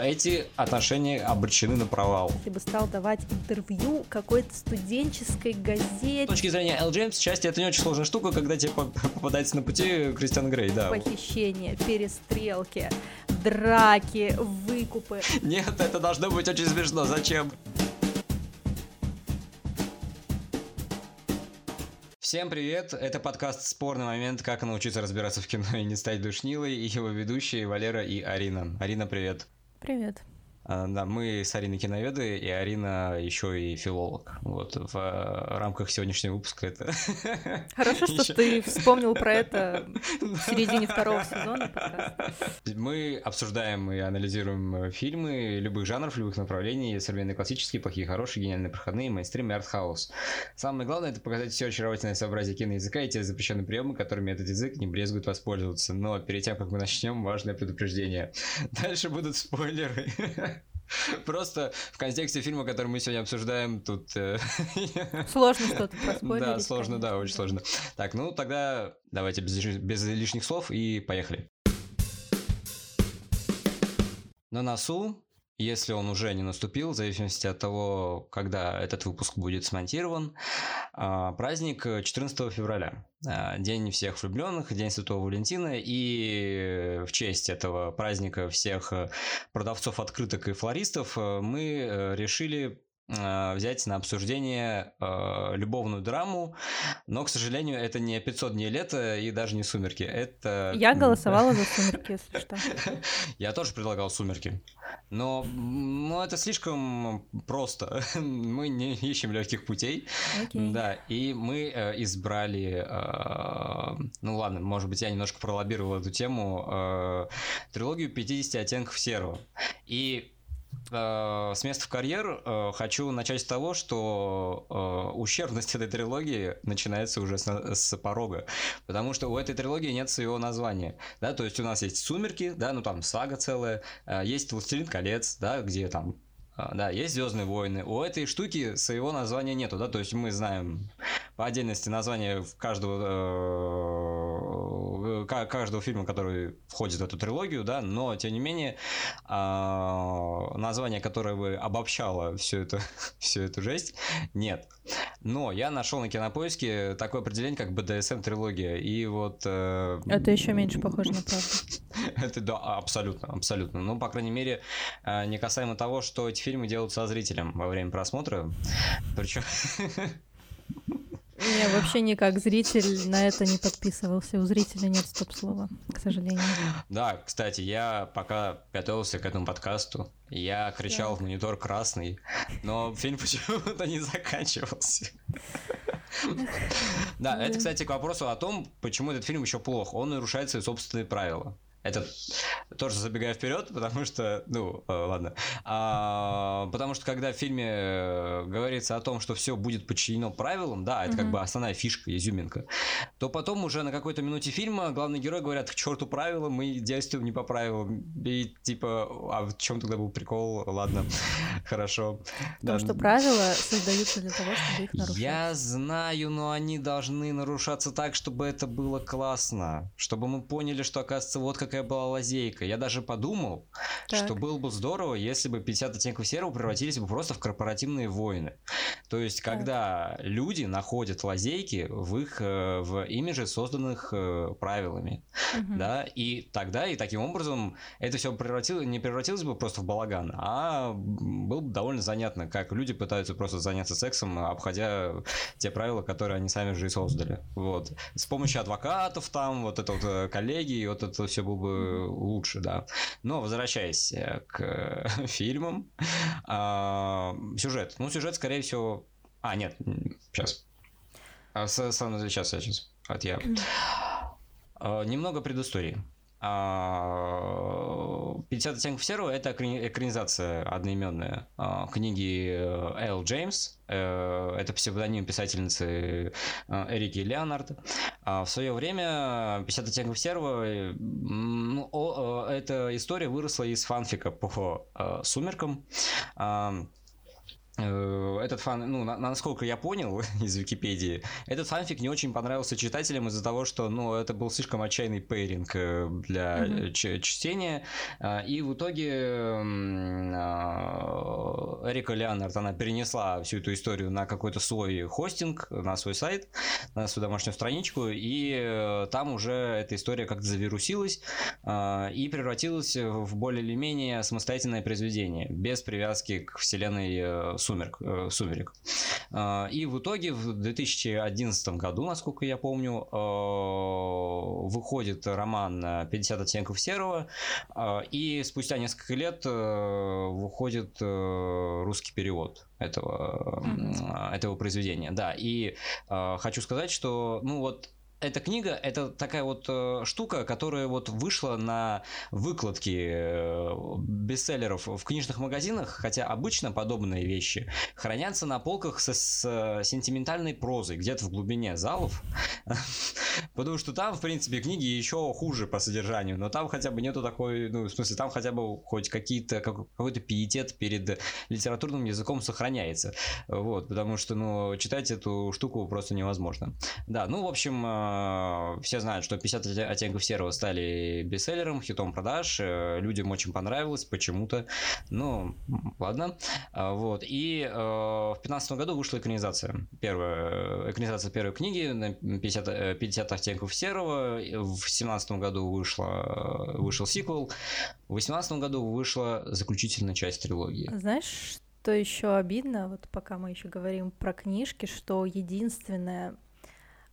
эти отношения обречены на провал. Если бы стал давать интервью какой-то студенческой газете. С точки зрения Эл Джеймс, счастье это не очень сложная штука, когда тебе попадается на пути Кристиан Грей, да. Похищение, перестрелки, драки, выкупы. Нет, это должно быть очень смешно. Зачем? Всем привет! Это подкаст «Спорный момент. Как научиться разбираться в кино и не стать душнилой» и его ведущие Валера и Арина. Арина, привет! Привет! А, да, мы с Ариной киноведы, и Арина еще и филолог. Вот в э, рамках сегодняшнего выпуска это... Хорошо, что еще... ты вспомнил про это в середине второго сезона подкаста. Мы обсуждаем и анализируем э, фильмы любых жанров, любых направлений, современные классические, плохие, хорошие, гениальные, проходные, мейнстрим и артхаус. Самое главное это показать все очаровательное сообразие киноязыка и те запрещенные приемы, которыми этот язык не брезгует воспользоваться. Но перед тем, как мы начнем, важное предупреждение. Дальше будут спойлеры. Просто в контексте фильма, который мы сегодня обсуждаем, тут... Э, сложно что-то проспорить. Да, сложно, да, очень сложно. Так, ну тогда давайте без, без лишних слов и поехали. На носу если он уже не наступил, в зависимости от того, когда этот выпуск будет смонтирован. А, праздник 14 февраля. А, День всех влюбленных, День Святого Валентина. И в честь этого праздника всех продавцов открыток и флористов мы э, решили Э, взять на обсуждение э, любовную драму, но, к сожалению, это не 500 дней лета и даже не «Сумерки». Это... Я голосовала за «Сумерки», если что. Я тоже предлагал «Сумерки». Но, но это слишком просто. Мы не ищем легких путей. Okay. Да, и мы э, избрали... Э, ну ладно, может быть, я немножко пролоббировал эту тему. Э, трилогию «50 оттенков серого». И Э, с места в карьер э, хочу начать с того, что э, ущербность этой трилогии начинается уже с, с порога, потому что у этой трилогии нет своего названия, да, то есть у нас есть «Сумерки», да, ну там сага целая, есть «Властелин колец», да, где там да, есть Звездные войны. У этой штуки своего названия нету, да, то есть мы знаем по отдельности название каждого, э, каждого фильма, который входит в эту трилогию, да, но тем не менее э, название, которое бы обобщало всю эту, всю эту жесть, нет. Но я нашел на кинопоиске такое определение, как BDSM трилогия, и вот... Э, Это еще меньше похоже на правду. Это да, абсолютно, абсолютно. Ну, по крайней мере, э, не касаемо того, что эти фильмы делают со зрителем во время просмотра. Причем я вообще никак зритель на это не подписывался. У зрителя нет стоп-слова, к сожалению. Да, кстати, я пока готовился к этому подкасту, я кричал в монитор красный, но фильм почему-то не заканчивался. Да, это, кстати, к вопросу о том, почему этот фильм еще плох. Он нарушает свои собственные правила. Это тоже забегая вперед, потому что, ну, э, ладно. А, потому что когда в фильме э, говорится о том, что все будет подчинено правилам, да, это угу. как бы основная фишка, изюминка, то потом уже на какой-то минуте фильма главный герой говорят к черту правила, мы действуем не по правилам. И типа, а в чем тогда был прикол? Ладно, хорошо. Потому да. что правила создаются для того, чтобы их нарушать. Я знаю, но они должны нарушаться так, чтобы это было классно. Чтобы мы поняли, что, оказывается, вот как какая была лазейка. Я даже подумал, так. что было бы здорово, если бы 50 оттенков серого превратились бы просто в корпоративные войны. То есть, когда так. люди находят лазейки в их э, в имидже, созданных э, правилами. Угу. Да, и тогда, и таким образом, это все превратилось, не превратилось бы просто в балаган, а было бы довольно занятно, как люди пытаются просто заняться сексом, обходя те правила, которые они сами же и создали. Вот. С помощью адвокатов там, вот это вот э, коллеги, и вот это все было бы лучше, да. Но возвращаясь э, к фильмам, а, сюжет. Ну, сюжет, скорее всего... А, нет, сейчас. А, сейчас, сейчас. Вот я. А, немного предыстории. 50 а, оттенков серого – это экранизация одноименная а, книги э, Эл Джеймс. Э, это псевдоним писательницы э, Эрики Леонард. А в свое время 50 оттенков серого ну, эта история выросла из фанфика по «Сумеркам». Э, этот фан, ну, на, насколько я понял из Википедии, этот фанфик не очень понравился читателям из-за того, что, ну, это был слишком отчаянный пейринг э, для mm-hmm. чтения, а, и в итоге а, Эрика Леонард, она перенесла всю эту историю на какой-то свой хостинг, на свой сайт, на свою домашнюю страничку, и там уже эта история как-то завирусилась а, и превратилась в более или менее самостоятельное произведение, без привязки к вселенной «Сумерк», э, «Сумерек». А, и в итоге в 2011 году, насколько я помню, э, выходит роман «50 оттенков серого», а, и спустя несколько лет э, выходит русский перевод этого, этого произведения. Да, и хочу сказать, что, ну вот, эта книга это такая вот э, штука, которая вот вышла на выкладке э, бестселлеров в книжных магазинах, хотя обычно подобные вещи хранятся на полках со, с э, сентиментальной прозой, где-то в глубине залов, потому что там, в принципе, книги еще хуже по содержанию, но там хотя бы нету такой, ну, в смысле, там хотя бы хоть какие-то, какой-то пиетет перед литературным языком сохраняется, вот, потому что, ну, читать эту штуку просто невозможно. Да, ну, в общем, Э, все знают, что 50 оттенков серого стали бестселлером, хитом продаж. Э, людям очень понравилось почему-то. Ну, ладно. А, вот. И э, в 2015 году вышла экранизация. Первая, экранизация первой книги 50, 50 оттенков серого. В 2017 году вышла, вышел сиквел. В 2018 году вышла заключительная часть трилогии. Знаешь, что еще обидно, вот пока мы еще говорим про книжки, что единственное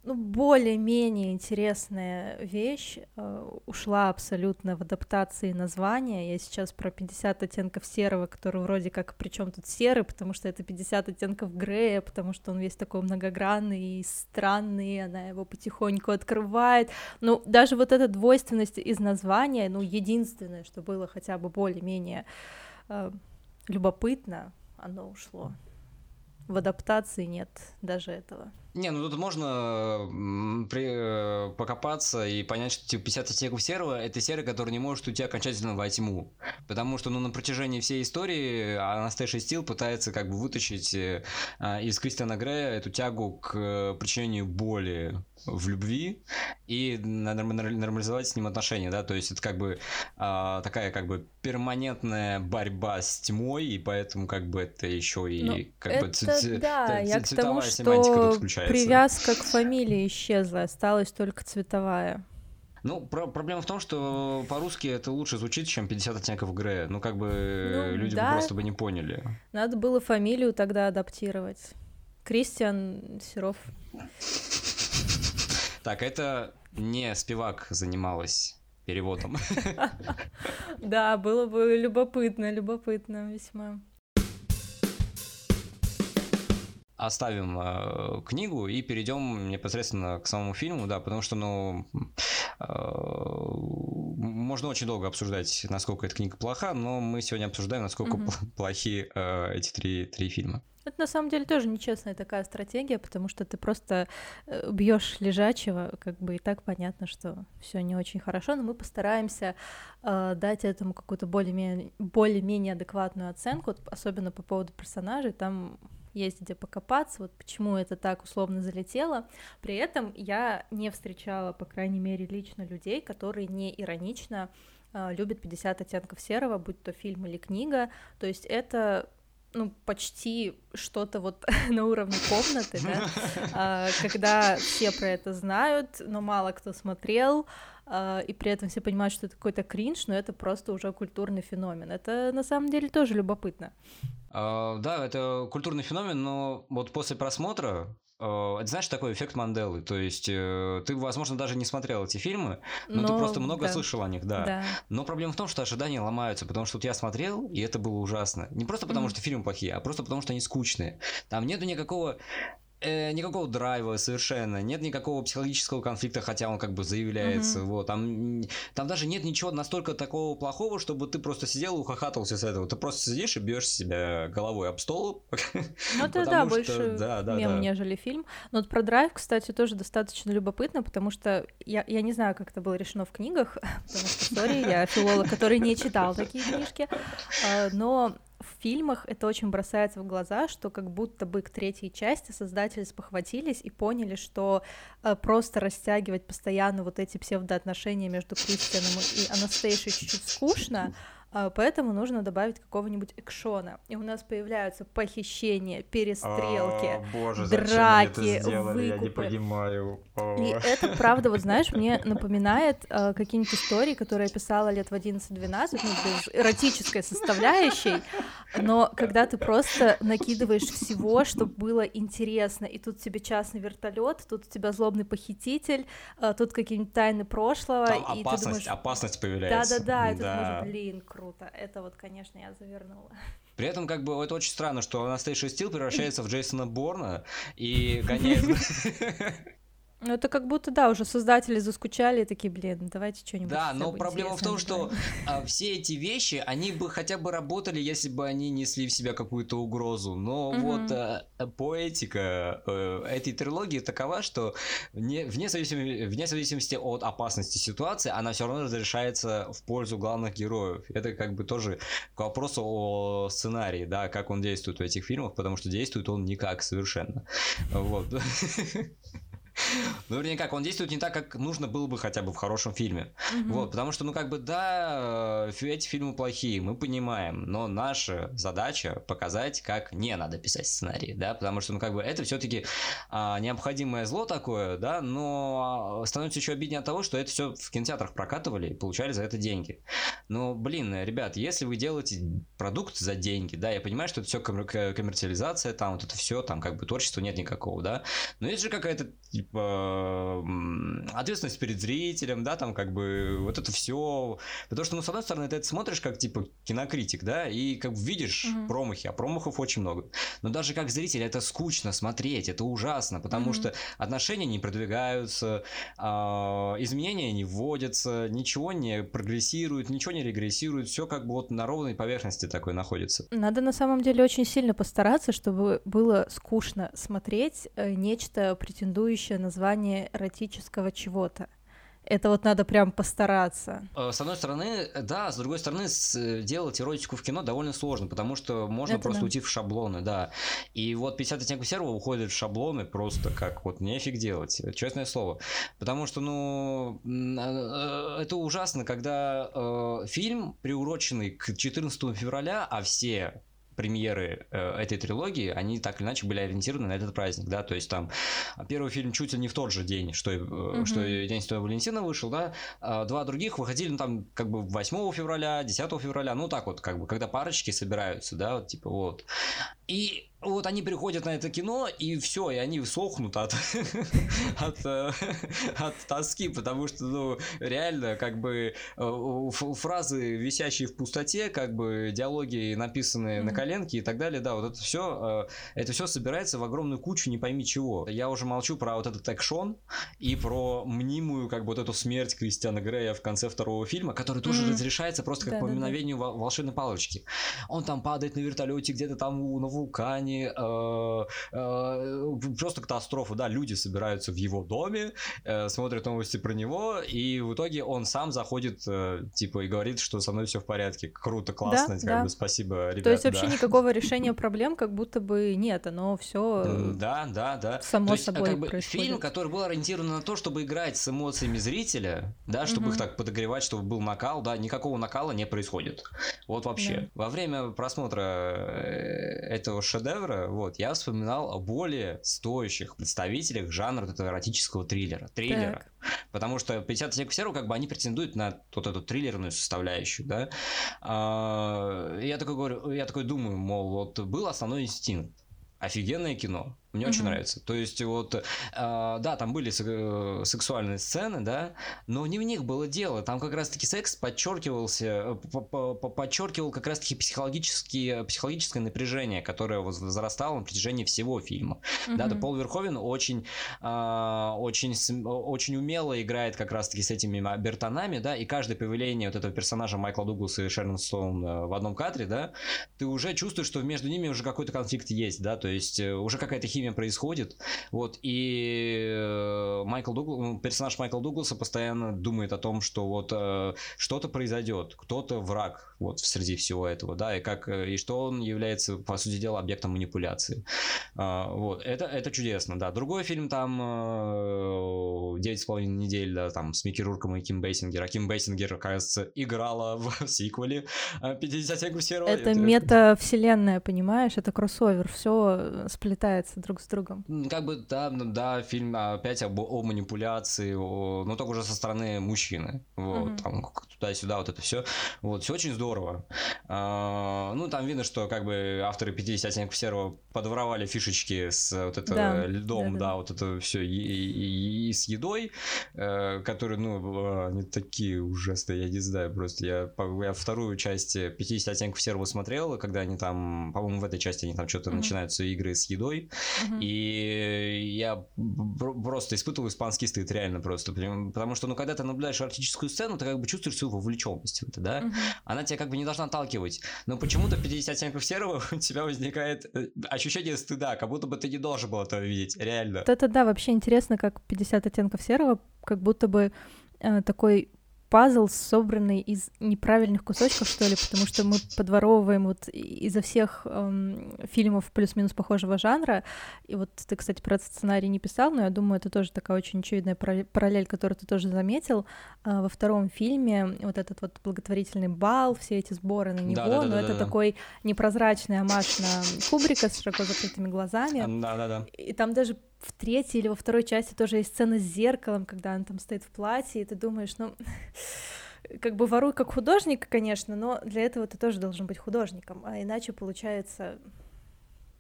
ну, более-менее интересная вещь э, ушла абсолютно в адаптации названия. Я сейчас про 50 оттенков серого, который вроде как причем тут серый, потому что это 50 оттенков Грея, потому что он весь такой многогранный и странный, она его потихоньку открывает. Ну, даже вот эта двойственность из названия, ну, единственное, что было хотя бы более-менее э, любопытно, оно ушло. В адаптации нет даже этого. Не, ну тут можно при, э, покопаться и понять, что типа 50 оттенков серого это серый, который не может уйти окончательно во тьму. Потому что ну, на протяжении всей истории Анастейша Стил пытается как бы вытащить э, а, из Кристиана Грея эту тягу к э, причинению боли в любви и нормализовать с ним отношения, да, то есть это как бы а, такая как бы перманентная борьба с тьмой, и поэтому как бы это еще и ну, как это, бы ц- да, я к тому, что привязка к фамилии исчезла, осталась только цветовая. Ну, про- проблема в том, что по-русски это лучше звучит, чем 50 оттенков Грея. Ну, как бы ну, люди да. бы просто бы не поняли. Надо было фамилию тогда адаптировать. Кристиан Серов. Так, это не спивак занималась переводом. Да, было бы любопытно, любопытно весьма. Оставим э, книгу и перейдем непосредственно к самому фильму, да, потому что, ну, э, можно очень долго обсуждать, насколько эта книга плоха, но мы сегодня обсуждаем, насколько угу. плохи э, эти три, три фильма. Это на самом деле тоже нечестная такая стратегия, потому что ты просто э, бьешь лежачего, как бы и так понятно, что все не очень хорошо, но мы постараемся э, дать этому какую-то более-менее, более-менее адекватную оценку, особенно по поводу персонажей. Там есть где покопаться, вот почему это так условно залетело. При этом я не встречала, по крайней мере, лично людей, которые не иронично э, любят 50 оттенков серого, будь то фильм или книга. То есть это ну, почти что-то вот на уровне комнаты, да, а, когда все про это знают, но мало кто смотрел, и при этом все понимают, что это какой-то кринж, но это просто уже культурный феномен. Это на самом деле тоже любопытно. Uh, да, это культурный феномен, но вот после просмотра это знаешь такой эффект Манделы, то есть э, ты, возможно, даже не смотрел эти фильмы, но, но ты просто много да. слышал о них, да. да. Но проблема в том, что ожидания ломаются, потому что вот я смотрел, и это было ужасно. Не просто потому, mm-hmm. что фильмы плохие, а просто потому, что они скучные. Там нету никакого э, никакого драйва совершенно, нет никакого психологического конфликта, хотя он как бы заявляется, mm-hmm. вот, там, там даже нет ничего настолько такого плохого, чтобы ты просто сидел и ухахатывался с этого, ты просто сидишь и бьешь себя головой об стол. Ну это да, что... больше да, да, мем, да. нежели фильм. Но вот про драйв, кстати, тоже достаточно любопытно, потому что я, я не знаю, как это было решено в книгах, потому что, сори, я филолог, который не читал такие книжки, а, но фильмах это очень бросается в глаза, что как будто бы к третьей части создатели спохватились и поняли, что э, просто растягивать постоянно вот эти псевдоотношения между Кристианом и Анастейшей чуть-чуть скучно, поэтому нужно добавить какого-нибудь экшона. И у нас появляются похищения, перестрелки, О, боже, драки, выкупы. Я не понимаю. О. И это, правда, вот знаешь, мне напоминает э, какие-нибудь истории, которые я писала лет в 11-12, ну, без эротической составляющей, но когда ты просто накидываешь всего, чтобы было интересно, и тут тебе частный вертолет, тут у тебя злобный похититель, э, тут какие-нибудь тайны прошлого, Там и опасность, ты думаешь... опасность появляется. Да-да-да, и ты думаешь, блин, круто. Это вот, конечно, я завернула. При этом, как бы, это очень странно, что Анастейша Стил превращается в Джейсона Борна и гоняет... Ну, это как будто, да, уже создатели заскучали и такие, блин, давайте что-нибудь. Да, но проблема в том, что а, все эти вещи, они бы хотя бы работали, если бы они несли в себя какую-то угрозу. Но угу. вот а, поэтика а, этой трилогии такова, что не, вне, зависимости, вне зависимости от опасности ситуации, она все равно разрешается в пользу главных героев. Это как бы тоже к вопросу о сценарии, да, как он действует в этих фильмах, потому что действует он никак совершенно. Вот. Ну, вернее, как, он действует не так, как нужно было бы хотя бы в хорошем фильме. Угу. Вот, потому что, ну, как бы, да, э, эти фильмы плохие, мы понимаем, но наша задача показать, как не надо писать сценарий, да, потому что, ну, как бы, это все-таки а, необходимое зло такое, да, но становится еще обиднее от того, что это все в кинотеатрах прокатывали и получали за это деньги. Но, блин, ребят, если вы делаете продукт за деньги, да, я понимаю, что это все коммерциализация, там вот это все, там как бы творчества нет никакого, да, но есть же какая-то типа ответственность перед зрителем, да, там как бы вот это все. Потому что, ну, с одной стороны, ты это смотришь как типа кинокритик, да, и как бы видишь угу. промахи, а промахов очень много. Но даже как зритель это скучно смотреть, это ужасно, потому угу. что отношения не продвигаются, э, изменения не вводятся, ничего не прогрессирует, ничего не регрессирует, все как бы вот на ровной поверхности такой находится. Надо на самом деле очень сильно постараться, чтобы было скучно смотреть э, нечто претендующее название эротического чего-то. Это вот надо прям постараться. Э, с одной стороны, да, с другой стороны, делать эротику в кино довольно сложно, потому что можно Это просто да. уйти в шаблоны, да. И вот 50 оттенков серого уходит в шаблоны просто как вот нефиг делать, честное слово. Потому что, ну, э, это ужасно, когда э, фильм, приуроченный к 14 февраля, а все премьеры э, этой трилогии, они так или иначе были ориентированы на этот праздник, да, то есть там первый фильм чуть ли не в тот же день, что, э, mm-hmm. что День Святого Валентина вышел, да, а два других выходили, ну, там, как бы 8 февраля, 10 февраля, ну, так вот, как бы, когда парочки собираются, да, вот, типа, вот. И вот они приходят на это кино, и все, и они сохнут от, от, э, от тоски, потому что, ну, реально, как бы, э, фразы, висящие в пустоте, как бы, диалоги, написанные mm-hmm. на коленке и так далее, да, вот это все, э, это все собирается в огромную кучу, не пойми чего. Я уже молчу про вот этот экшон и про мнимую, как бы, вот эту смерть Кристиана Грея в конце второго фильма, который тоже mm-hmm. разрешается просто как да, по мгновению да, да. волшебной палочки. Он там падает на вертолете где-то там на вулкане, просто катастрофа, да, люди собираются в его доме, э, смотрят новости про него, и в итоге он сам заходит, э, типа, и говорит, что со мной все в порядке, круто, классно, да, как да. бы спасибо, ребята. То есть вообще да. никакого решения проблем как будто бы нет, оно все да, да, да. само есть, собой как бы, происходит. Фильм, который был ориентирован на то, чтобы играть с эмоциями зрителя, да, чтобы угу. их так подогревать, чтобы был накал, да, никакого накала не происходит. Вот вообще. Да. Во время просмотра э, этого шедевра вот, я вспоминал о более стоящих представителях жанра этого эротического триллера. Триллера. Так. Потому что 50 оттенков серого, как бы, они претендуют на вот эту триллерную составляющую, да. А, я такой говорю, я такой думаю, мол, вот был основной инстинкт. Офигенное кино. Мне mm-hmm. очень нравится. То есть, вот, э, да, там были э, сексуальные сцены, да, но не в них было дело. Там как раз-таки секс подчеркивался, э, подчеркивал как раз-таки психологические, психологическое напряжение, которое возрастало на протяжении всего фильма. Mm-hmm. Да, да, Пол Верховен очень, э, очень, очень умело играет как раз-таки с этими бертонами, да, и каждое появление вот этого персонажа Майкла Дугласа и Шерон Стоун э, в одном кадре, да, ты уже чувствуешь, что между ними уже какой-то конфликт есть, да, то есть уже какая-то химия фильме происходит. Вот, и э, Майкл Дуглас, персонаж Майкла Дугласа постоянно думает о том, что вот э, что-то произойдет, кто-то враг вот среди всего этого, да, и как, э, и что он является, по сути дела, объектом манипуляции. А, вот, это, это чудесно, да. Другой фильм там «Девять с половиной недель», да, там, с Микки Рурком и Ким Бейсингер. А Ким Бейсингер, кажется, играла в сиквеле 50 оттенков серого. Это мета-вселенная, понимаешь? Это кроссовер, все сплетается друг с другом. Как бы, да, да, фильм опять об, о манипуляции, о, но только уже со стороны мужчины. Вот, mm-hmm. там туда-сюда, вот это все. Вот, все очень здорово. А, ну, там видно, что как бы авторы 50 оттенков серого подворовали фишечки с вот это да, льдом, да, да. да, вот это все и, и, и с едой, э, которые, ну, они такие ужасные, я не знаю, просто я, я вторую часть 50 оттенков серого смотрел, когда они там, по-моему, в этой части они там что-то mm-hmm. начинаются игры с едой, mm-hmm. и я просто испытывал испанский стыд, реально просто, потому что, ну, когда ты наблюдаешь арктическую сцену, ты как бы чувствуешь свою вовлеченность в это, да, mm-hmm. она тебя как бы не должна отталкивать, но почему-то 50 оттенков серого у тебя возникает э, ощущение стыда, как будто бы ты не должен был этого видеть, реально. Это да, вообще интересно, как 50 оттенков серого, как будто бы э, такой пазл, собранный из неправильных кусочков, что ли, потому что мы подворовываем вот изо всех эм, фильмов плюс-минус похожего жанра. И вот ты, кстати, про этот сценарий не писал, но я думаю, это тоже такая очень очевидная параллель, которую ты тоже заметил. Э, во втором фильме вот этот вот благотворительный бал, все эти сборы на него, да, да, да, но да, это да, такой непрозрачный амаш на Кубрика с широко закрытыми глазами. Да, да, да. И там даже в третьей или во второй части тоже есть сцена с зеркалом, когда он там стоит в платье, и ты думаешь, ну, как бы воруй как художник, конечно, но для этого ты тоже должен быть художником, а иначе получается...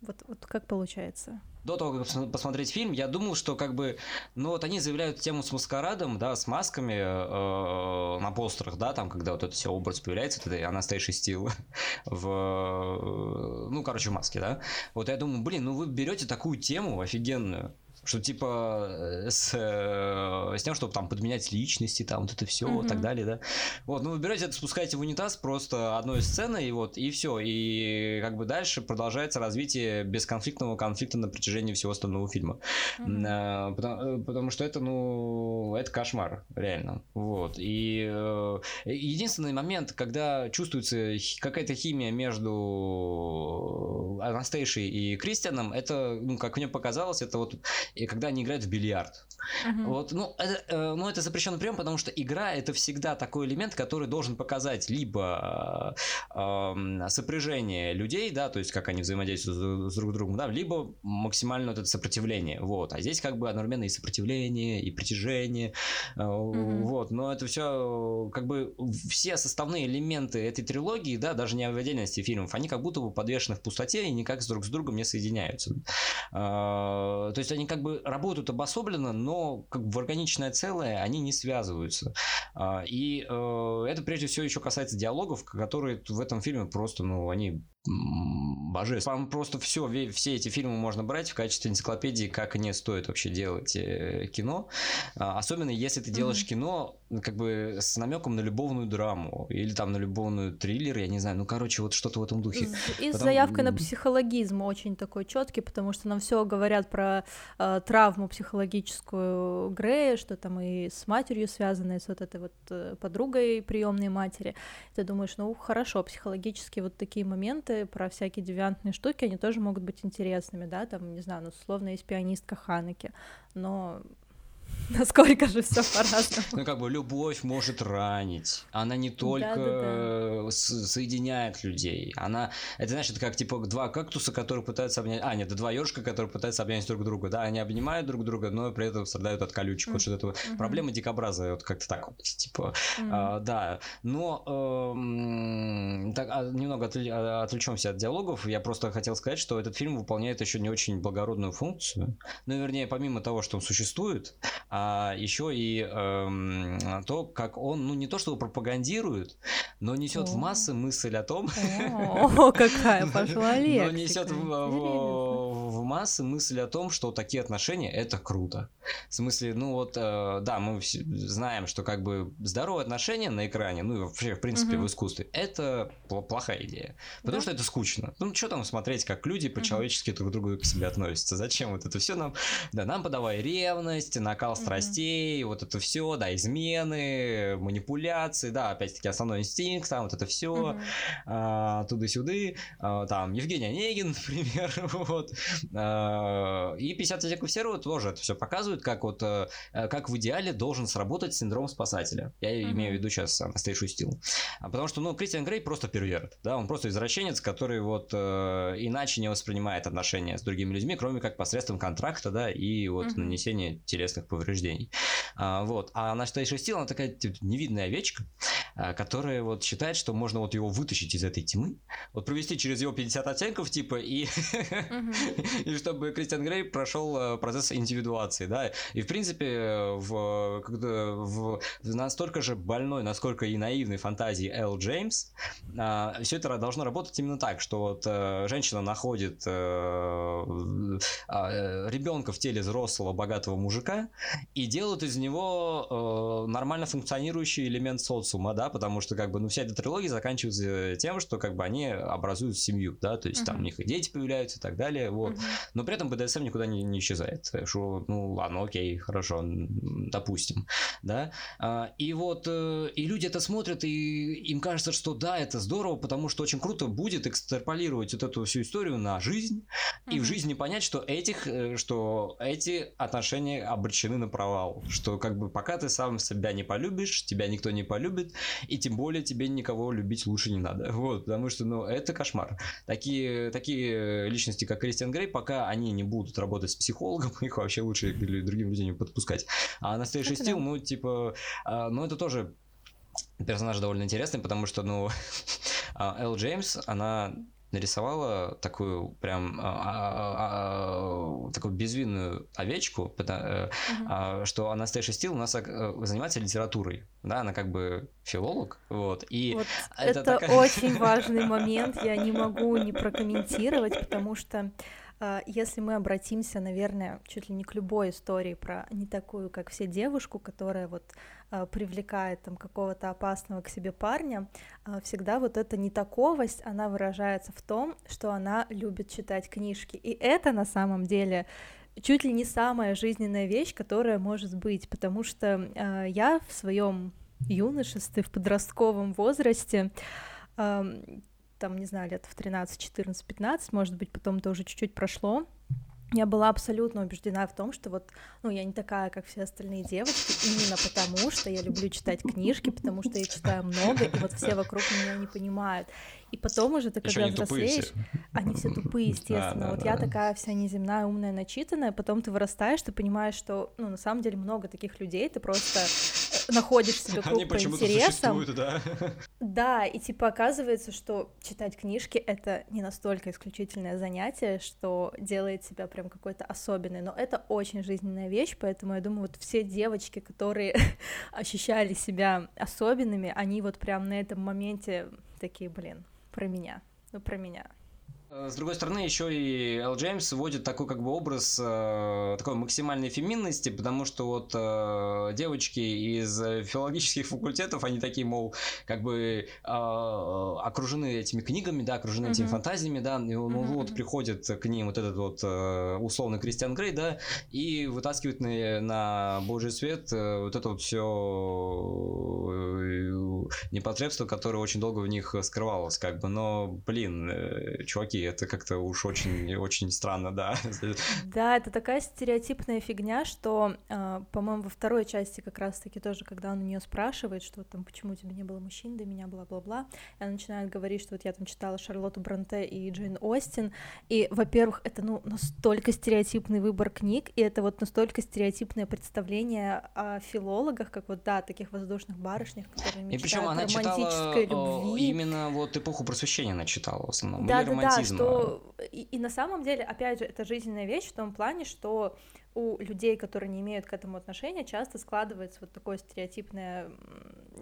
Вот, вот как получается? До того, как посмотреть фильм, я думал, что как бы, ну вот они заявляют тему с маскарадом, да, с масками э, на постерах, да, там, когда вот этот все образ появляется, вот это Анастейший стил в, ну, короче, в маске, да. Вот я думаю, блин, ну вы берете такую тему офигенную, что типа э, с, э, с тем, чтобы там подменять личности, там вот это все, mm-hmm. и так далее, да. Вот, ну вы берете это, спускаете в унитаз просто одной сценой, и вот, и все. И как бы дальше продолжается развитие бесконфликтного конфликта на протяжении всего остального фильма. Mm-hmm. Потому, потому что это, ну, это кошмар, реально. Вот. И единственный момент, когда чувствуется какая-то химия между Анастейшей и Кристианом, это, ну, как мне показалось, это вот и когда они играют в бильярд. Uh-huh. Вот, ну, это, э, ну, это запрещенный прием, потому что игра это всегда такой элемент, который должен показать либо э, сопряжение людей, да, то есть как они взаимодействуют с, с друг другом, да, либо максимально вот это сопротивление. Вот. А здесь как бы одновременно и сопротивление, и притяжение. Э, uh-huh. Вот. Но это все как бы все составные элементы этой трилогии, да, даже не в отдельности фильмов, они как будто бы подвешены в пустоте и никак с друг с другом не соединяются. Э, то есть они как бы бы работают обособленно, но как в органичное целое они не связываются. А, и э, это прежде всего еще касается диалогов, которые в этом фильме просто, ну, они божественно. Вам просто все, все эти фильмы можно брать в качестве энциклопедии, как не стоит вообще делать э, кино. А, особенно если ты делаешь mm-hmm. кино как бы с намеком на любовную драму или там на любовную триллер, я не знаю, ну короче, вот что-то в этом духе. И Потом... с заявкой на психологизм очень такой четкий, потому что нам все говорят про э, травму психологическую Грея, что там и с матерью связанные, с вот этой вот э, подругой приемной матери. Ты думаешь, ну хорошо, психологически вот такие моменты про всякие девиантные штуки, они тоже могут быть интересными, да, там, не знаю, ну, условно, есть пианистка Ханеки, но Насколько же все по-разному. Ну, как бы любовь может ранить. Она не только да, да, да. соединяет людей. Она, это значит, как типа два кактуса, которые пытаются обнять. А, нет, это два ежика, которые пытаются обнять друг друга. Да, они обнимают друг друга, но при этом страдают от колючек. Mm-hmm. Вот что-то. Mm-hmm. Проблема дикобраза, вот как-то так вот. Типа, mm-hmm. а, да. Но э, так, а, немного а, отвлечемся от диалогов. Я просто хотел сказать, что этот фильм выполняет еще не очень благородную функцию. Ну, вернее, помимо того, что он существует, а еще и эм, то, как он, ну не то чтобы пропагандирует, но несет в массы мысль о том, о, какая пошла но несет в, массы мысль о том, что такие отношения это круто. В смысле, ну вот, э, да, мы знаем, что как бы здоровые отношения на экране, ну и вообще, в принципе, угу. в искусстве, это плохая идея. Потому да? что это скучно. Ну, что там смотреть, как люди по-человечески угу. друг к другу к себе относятся? Зачем вот это все нам? Да, нам подавай ревность, накал угу. страстей, вот это все, да, измены, манипуляции, да, опять-таки основной инстинкт, там вот это все, угу. а, туда-сюда, а, там Евгений Онегин, например, вот. А, и 50 оттенков серого тоже это все показывает, как вот, э, как в идеале должен сработать синдром спасателя. Я mm-hmm. имею в виду сейчас Анастейшу Стил. Потому что, ну, Кристиан Грей просто перверт, да, он просто извращенец, который вот э, иначе не воспринимает отношения с другими людьми, кроме как посредством контракта, да, и вот mm-hmm. нанесения телесных повреждений. А, вот. А Анастейша Стил, она такая типа, невидная овечка, а, которая вот считает, что можно вот его вытащить из этой тьмы, вот провести через его 50 оттенков, типа, и, и чтобы Кристиан Грей прошел э, процесс индивидуации, да, и в принципе в, когда, в, в настолько же больной, насколько и наивной фантазии Эл Джеймс, а, все это должно работать именно так, что вот а, женщина находит а, а, ребенка в теле взрослого богатого мужика и делает из него а, нормально функционирующий элемент социума, да, потому что как бы ну вся эта трилогия заканчивается тем, что как бы они образуют семью, да, то есть uh-huh. там у них и дети появляются и так далее, вот, но при этом БДСМ никуда не, не исчезает, что ну ладно, окей, хорошо, допустим, да, а, и вот э, и люди это смотрят и им кажется, что да, это здорово, потому что очень круто будет экстраполировать вот эту всю историю на жизнь uh-huh. и в жизни понять, что этих, э, что эти отношения обречены на провал, что как бы пока ты сам себя не полюбишь, тебя никто не полюбит, и тем более тебе никого любить лучше не надо. Вот, потому что, ну, это кошмар. Такие, такие личности, как Кристиан Грей, пока они не будут работать с психологом, их вообще лучше или другим людям не подпускать. А настоящий это стил, да. ну, типа, а, ну, это тоже персонаж довольно интересный, потому что, ну, Эл Джеймс, она нарисовала такую прям а, а, а, такую безвинную овечку, потому, uh-huh. а, что Анастейша Стил у нас э, занимается литературой, да, она как бы филолог, вот, и вот это, это такая... очень важный момент, я не могу не прокомментировать, потому что а, если мы обратимся, наверное, чуть ли не к любой истории про не такую, как все девушку, которая вот а, привлекает там какого-то опасного к себе парня, а, всегда вот эта нетаковость, она выражается в том, что она любит читать книжки. И это на самом деле чуть ли не самая жизненная вещь, которая может быть, потому что я в своем юношестве, в подростковом возрасте там, не знаю, лет в 13, 14, 15, может быть, потом это уже чуть-чуть прошло, я была абсолютно убеждена в том, что вот, ну, я не такая, как все остальные девочки, именно потому, что я люблю читать книжки, потому что я читаю много, и вот все вокруг меня не понимают. И потом уже ты, когда взрослеешь, они все тупые, естественно. Да, вот да. я такая вся неземная, умная, начитанная, потом ты вырастаешь, ты понимаешь, что, ну, на самом деле много таких людей, ты просто находишь себе круг по интересам. Да. да, и типа оказывается, что читать книжки — это не настолько исключительное занятие, что делает тебя прям какой-то особенный, но это очень жизненная вещь, поэтому я думаю, вот все девочки, которые ощущали себя особенными, они вот прям на этом моменте такие, блин, про меня, ну про меня. С другой стороны, еще и Эл Джеймс вводит такой как бы образ э, такой максимальной феминности, потому что вот э, девочки из филологических факультетов, они такие, мол, как бы э, окружены этими книгами, да, окружены mm-hmm. этими фантазиями, да, и ну, mm-hmm. вот приходит к ним вот этот вот э, условный Кристиан Грей, да, и вытаскивает на, на божий свет э, вот это вот все э, непотребство, которое очень долго в них скрывалось, как бы, но, блин, э, чуваки, это как-то уж очень, очень странно, да. Да, это такая стереотипная фигня, что, э, по-моему, во второй части как раз-таки тоже, когда он у нее спрашивает, что там, почему у тебя не было мужчин до меня, бла-бла-бла, и она начинает говорить, что вот я там читала Шарлотту Бронте и Джейн Остин, и, во-первых, это, ну, настолько стереотипный выбор книг, и это вот настолько стереотипное представление о филологах, как вот, да, таких воздушных барышнях, которые мечтают и причем она читала любви. именно вот эпоху просвещения она читала в основном, да, да, да, что и, и на самом деле, опять же, это жизненная вещь в том плане, что у людей, которые не имеют к этому отношения, часто складывается вот такое стереотипное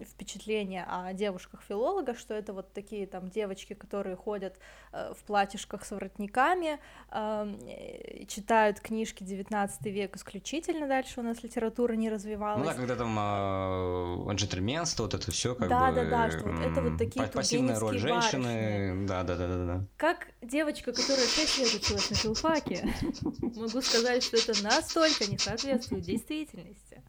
впечатление о девушках-филологах, что это вот такие там девочки, которые ходят э, в платьишках с воротниками, э, читают книжки 19 век исключительно, дальше у нас литература не развивалась. Ну да, когда там э, джентльменство, вот это все как да, бы... Да, да, да, что вот это вот такие Пассивная роль женщины, да, да, да, да, да. Как девочка, которая 6 лет училась на филфаке, могу сказать, что это настолько не соответствует действительности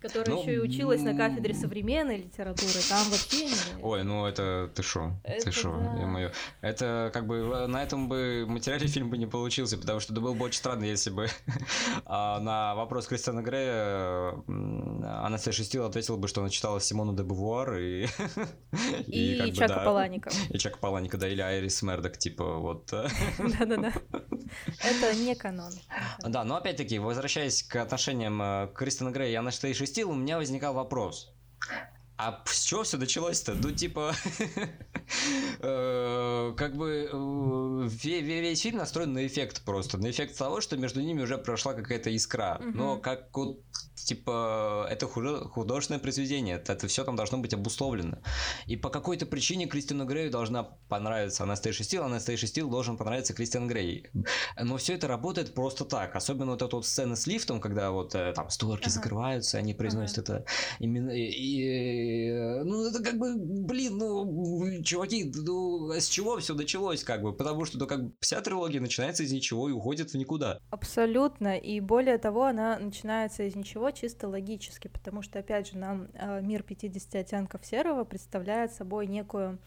которая ну, еще и училась на кафедре современной литературы, там вообще не... Ой, ну это ты шо, ты шо, да. мое. Это как бы на этом бы материале фильм бы не получился, потому что это было бы очень странно, если бы а, на вопрос Кристиана Грея Анастасия Стил ответила бы, что она читала Симону де Бувуар и... И, и Чака да, Паланика. И Чака Паланика, да, или Айрис Мердок, типа вот. Да-да-да. Это не канон. Да, но опять-таки, возвращаясь к отношениям э, Кристиана Грея и Анастасии Стил, у меня возникал вопрос. А с чего все началось-то? Ну, типа, э, как бы э, весь фильм настроен на эффект просто. На эффект того, что между ними уже прошла какая-то искра. Но как вот типа, это художественное произведение, это, это все там должно быть обусловлено. И по какой-то причине Кристину Грею должна понравиться Анастейша Стил, Анастейша Стил должен понравиться Кристиан Грей. Но все это работает просто так. Особенно вот эта вот сцена с лифтом, когда вот э, там створки ага. закрываются, они произносят ага. это именно... И, и, ну, это как бы, блин, ну, чуваки, ну, с чего все началось, как бы? Потому что, ну, как бы, вся трилогия начинается из ничего и уходит в никуда. Абсолютно. И более того, она начинается из ничего чисто логически, потому что, опять же, нам э, мир 50 оттенков серого представляет собой некую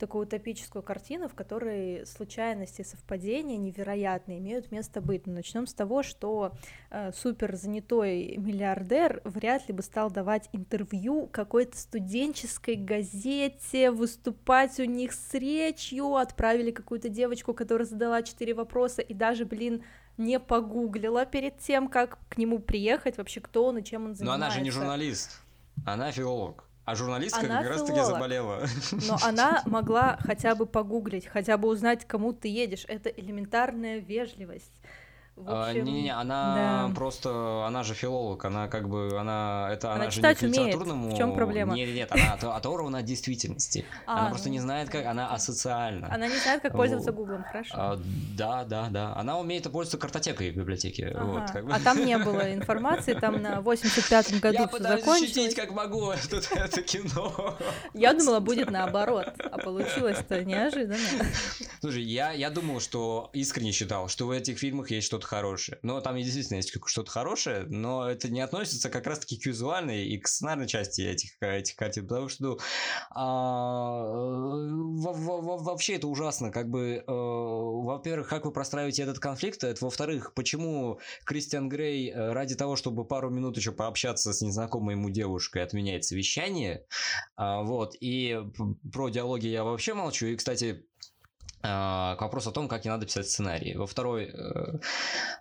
такую утопическую картину, в которой случайности и совпадения невероятные имеют место быть. Но начнем с того, что э, супер занятой миллиардер вряд ли бы стал давать интервью какой-то студенческой газете, выступать у них с речью, отправили какую-то девочку, которая задала четыре вопроса и даже, блин, не погуглила перед тем, как к нему приехать, вообще кто он и чем он занимается. Но она же не журналист, она филолог. А журналистка она как раз таки заболела. Но она могла хотя бы погуглить, хотя бы узнать, кому ты едешь. Это элементарная вежливость. А, не-не-не, она да. просто, она же филолог, она как бы, она, это, она, она же не к литературному... Умеет. В чем проблема? Нет, нет, она оторвана от действительности. А, она просто не знает, как, она асоциальна. Она не знает, как пользоваться гуглом, хорошо. А, да, да, да. Она умеет пользоваться картотекой в библиотеке. Ага. Вот, как бы. А там не было информации, там на 85-м году все закончилось. Я как могу, тут это кино. Я думала, будет наоборот, а получилось-то неожиданно. Слушай, я, я думал, что искренне считал, что в этих фильмах есть что-то хорошее. Но там действительно есть что-то хорошее, но это не относится как раз-таки к визуальной и к сценарной части этих, этих картин, потому что, ну, а, вообще это ужасно, как бы, э, во-первых, как вы простраиваете этот конфликт, это, во-вторых, почему Кристиан Грей э, ради того, чтобы пару минут еще пообщаться с незнакомой ему девушкой, отменяет совещание, а, вот, и про диалоги я вообще молчу, и, кстати, а, к вопросу о том, как не надо писать сценарий. Во второй, э,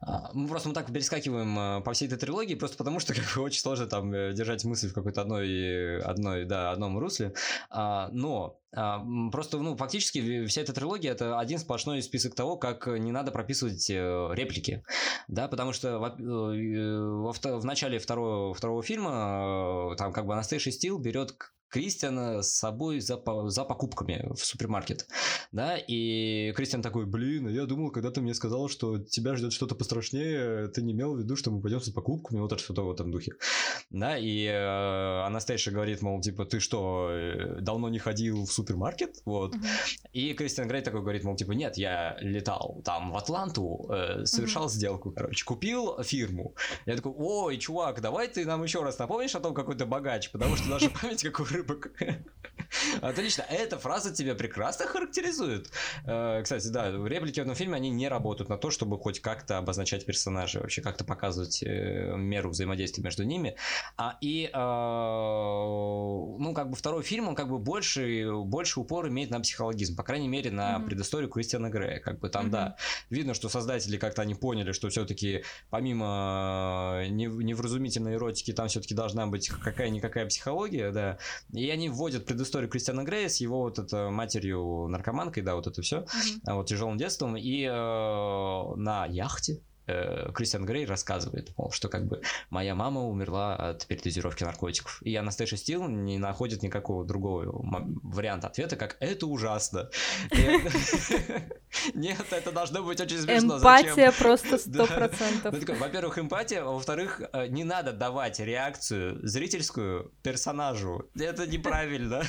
а, мы просто мы так перескакиваем э, по всей этой трилогии, просто потому что как бы очень сложно там э, держать мысль в какой-то одной, одной, да, одном русле. А, но Просто, ну, фактически вся эта трилогия это один сплошной список того, как не надо прописывать реплики, да, потому что в, в, в начале второго, второго фильма там как бы Анастейша Стил берет Кристиана с собой за, за покупками в супермаркет, да, и Кристиан такой, блин, я думал, когда ты мне сказал, что тебя ждет что-то пострашнее, ты не имел в виду, что мы пойдем за покупками, вот что-то в этом духе, да, и э, Анастейша говорит, мол, типа, ты что, э, давно не ходил в супермаркет, вот, uh-huh. и Кристиан Грей такой говорит, мол, типа, нет, я летал там в Атланту, э, совершал uh-huh. сделку, короче, купил фирму, я такой, ой, чувак, давай ты нам еще раз напомнишь о том, какой ты богач, потому что наша память как у рыбок. Отлично. Эта фраза тебя прекрасно характеризует. Э, кстати, да, реплики в этом фильме, они не работают на то, чтобы хоть как-то обозначать персонажей, вообще как-то показывать э, меру взаимодействия между ними. А, и, э, ну, как бы второй фильм, он как бы больше, больше упор имеет на психологизм, по крайней мере, на mm-hmm. предысторию Кристиана Грея. Как бы там, mm-hmm. да, видно, что создатели как-то они поняли, что все-таки помимо невразумительной эротики, там все-таки должна быть какая-никакая психология, да, и они вводят предысторию Кристиана Грея с его вот это матерью наркоманкой, да, вот это все, mm-hmm. вот тяжелым детством, и э, на яхте э, Кристиан Грей рассказывает, мол, что как бы моя мама умерла от передозировки наркотиков. И Анастейша Стил не находит никакого другого варианта ответа, как «это ужасно». Нет, это должно быть очень смешно. Эмпатия просто сто процентов. Ну, во-первых, эмпатия, а во-вторых, э, не надо давать реакцию зрительскую персонажу. Это неправильно.